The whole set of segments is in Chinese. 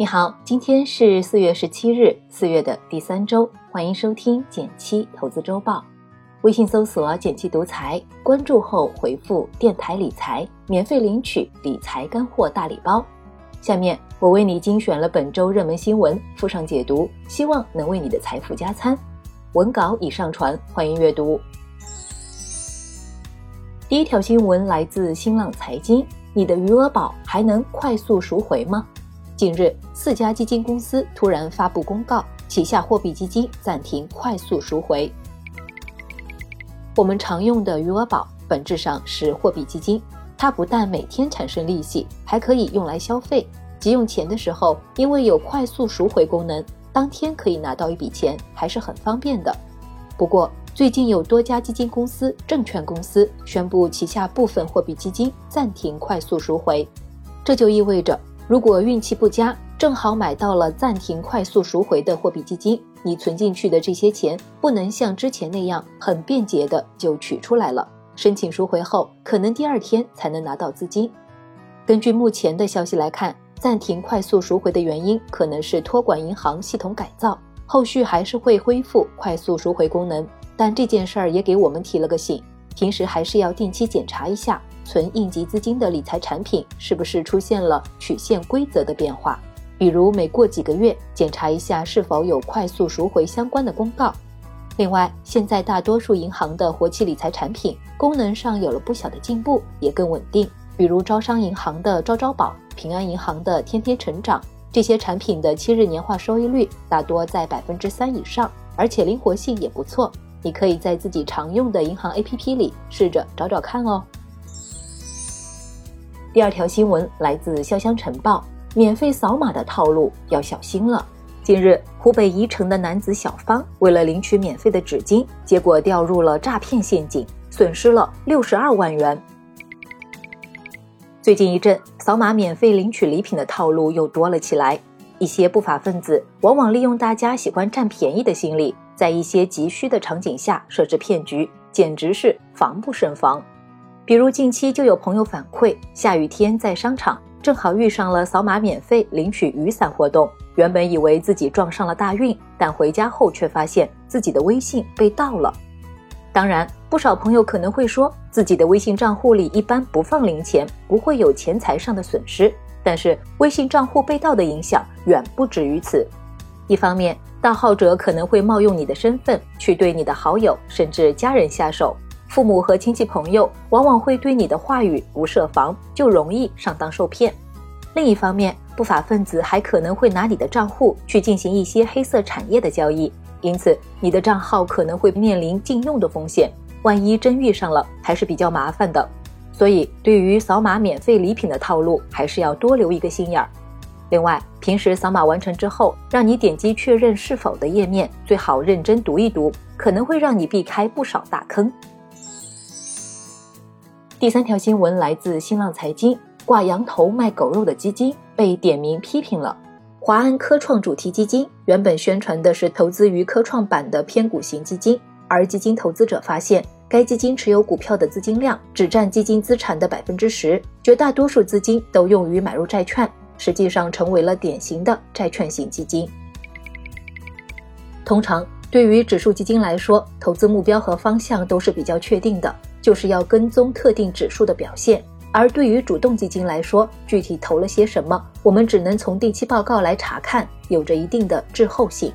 你好，今天是四月十七日，四月的第三周，欢迎收听减七投资周报。微信搜索“减七独裁”，关注后回复“电台理财”，免费领取理财干货大礼包。下面我为你精选了本周热门新闻，附上解读，希望能为你的财富加餐。文稿已上传，欢迎阅读。第一条新闻来自新浪财经：你的余额宝还能快速赎回吗？近日，四家基金公司突然发布公告，旗下货币基金暂停快速赎回。我们常用的余额宝本质上是货币基金，它不但每天产生利息，还可以用来消费。急用钱的时候，因为有快速赎回功能，当天可以拿到一笔钱，还是很方便的。不过，最近有多家基金公司、证券公司宣布旗下部分货币基金暂停快速赎回，这就意味着。如果运气不佳，正好买到了暂停快速赎回的货币基金，你存进去的这些钱不能像之前那样很便捷的就取出来了。申请赎回后，可能第二天才能拿到资金。根据目前的消息来看，暂停快速赎回的原因可能是托管银行系统改造，后续还是会恢复快速赎回功能。但这件事儿也给我们提了个醒，平时还是要定期检查一下。存应急资金的理财产品是不是出现了曲线规则的变化？比如每过几个月检查一下是否有快速赎回相关的公告。另外，现在大多数银行的活期理财产品功能上有了不小的进步，也更稳定。比如招商银行的招招宝、平安银行的天天成长，这些产品的七日年化收益率大多在百分之三以上，而且灵活性也不错。你可以在自己常用的银行 APP 里试着找找看哦。第二条新闻来自潇湘晨报，免费扫码的套路要小心了。近日，湖北宜城的男子小方为了领取免费的纸巾，结果掉入了诈骗陷阱，损失了六十二万元。最近一阵，扫码免费领取礼品的套路又多了起来。一些不法分子往往利用大家喜欢占便宜的心理，在一些急需的场景下设置骗局，简直是防不胜防。比如近期就有朋友反馈，下雨天在商场正好遇上了扫码免费领取雨伞活动，原本以为自己撞上了大运，但回家后却发现自己的微信被盗了。当然，不少朋友可能会说自己的微信账户里一般不放零钱，不会有钱财上的损失。但是微信账户被盗的影响远不止于此。一方面，盗号者可能会冒用你的身份去对你的好友甚至家人下手。父母和亲戚朋友往往会对你的话语不设防，就容易上当受骗。另一方面，不法分子还可能会拿你的账户去进行一些黑色产业的交易，因此你的账号可能会面临禁用的风险。万一真遇上了，还是比较麻烦的。所以，对于扫码免费礼品的套路，还是要多留一个心眼儿。另外，平时扫码完成之后，让你点击确认是否的页面，最好认真读一读，可能会让你避开不少大坑。第三条新闻来自新浪财经，挂羊头卖狗肉的基金被点名批评了。华安科创主题基金原本宣传的是投资于科创板的偏股型基金，而基金投资者发现，该基金持有股票的资金量只占基金资产的百分之十，绝大多数资金都用于买入债券，实际上成为了典型的债券型基金。通常，对于指数基金来说，投资目标和方向都是比较确定的。就是要跟踪特定指数的表现，而对于主动基金来说，具体投了些什么，我们只能从定期报告来查看，有着一定的滞后性。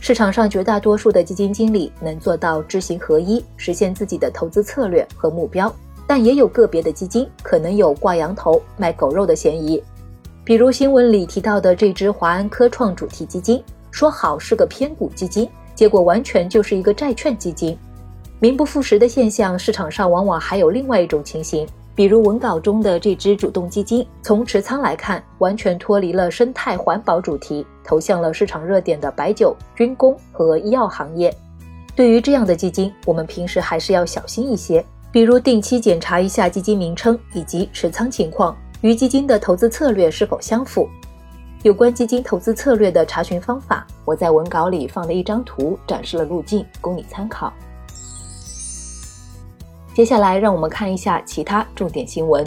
市场上绝大多数的基金经理能做到知行合一，实现自己的投资策略和目标，但也有个别的基金可能有挂羊头卖狗肉的嫌疑。比如新闻里提到的这支华安科创主题基金，说好是个偏股基金，结果完全就是一个债券基金。名不副实的现象，市场上往往还有另外一种情形，比如文稿中的这只主动基金，从持仓来看，完全脱离了生态环保主题，投向了市场热点的白酒、军工和医药行业。对于这样的基金，我们平时还是要小心一些，比如定期检查一下基金名称以及持仓情况，与基金的投资策略是否相符。有关基金投资策略的查询方法，我在文稿里放了一张图，展示了路径，供你参考。接下来，让我们看一下其他重点新闻。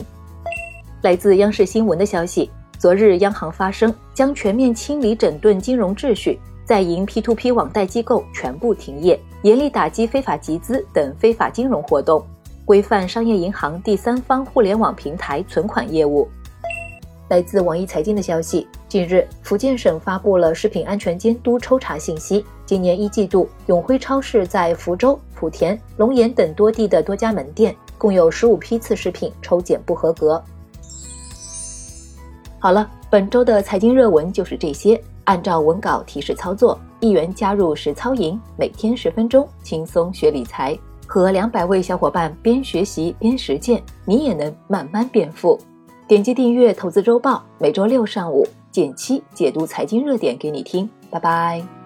来自央视新闻的消息，昨日央行发声，将全面清理整顿金融秩序，在营 P2P 网贷机构全部停业，严厉打击非法集资等非法金融活动，规范商业银行第三方互联网平台存款业务。来自网易财经的消息，近日，福建省发布了食品安全监督抽查信息。今年一季度，永辉超市在福州、莆田、龙岩等多地的多家门店，共有十五批次食品抽检不合格。好了，本周的财经热文就是这些。按照文稿提示操作，一元加入实操营，每天十分钟，轻松学理财，和两百位小伙伴边学习边实践，你也能慢慢变富。点击订阅《投资周报》，每周六上午减七解读财经热点给你听。拜拜。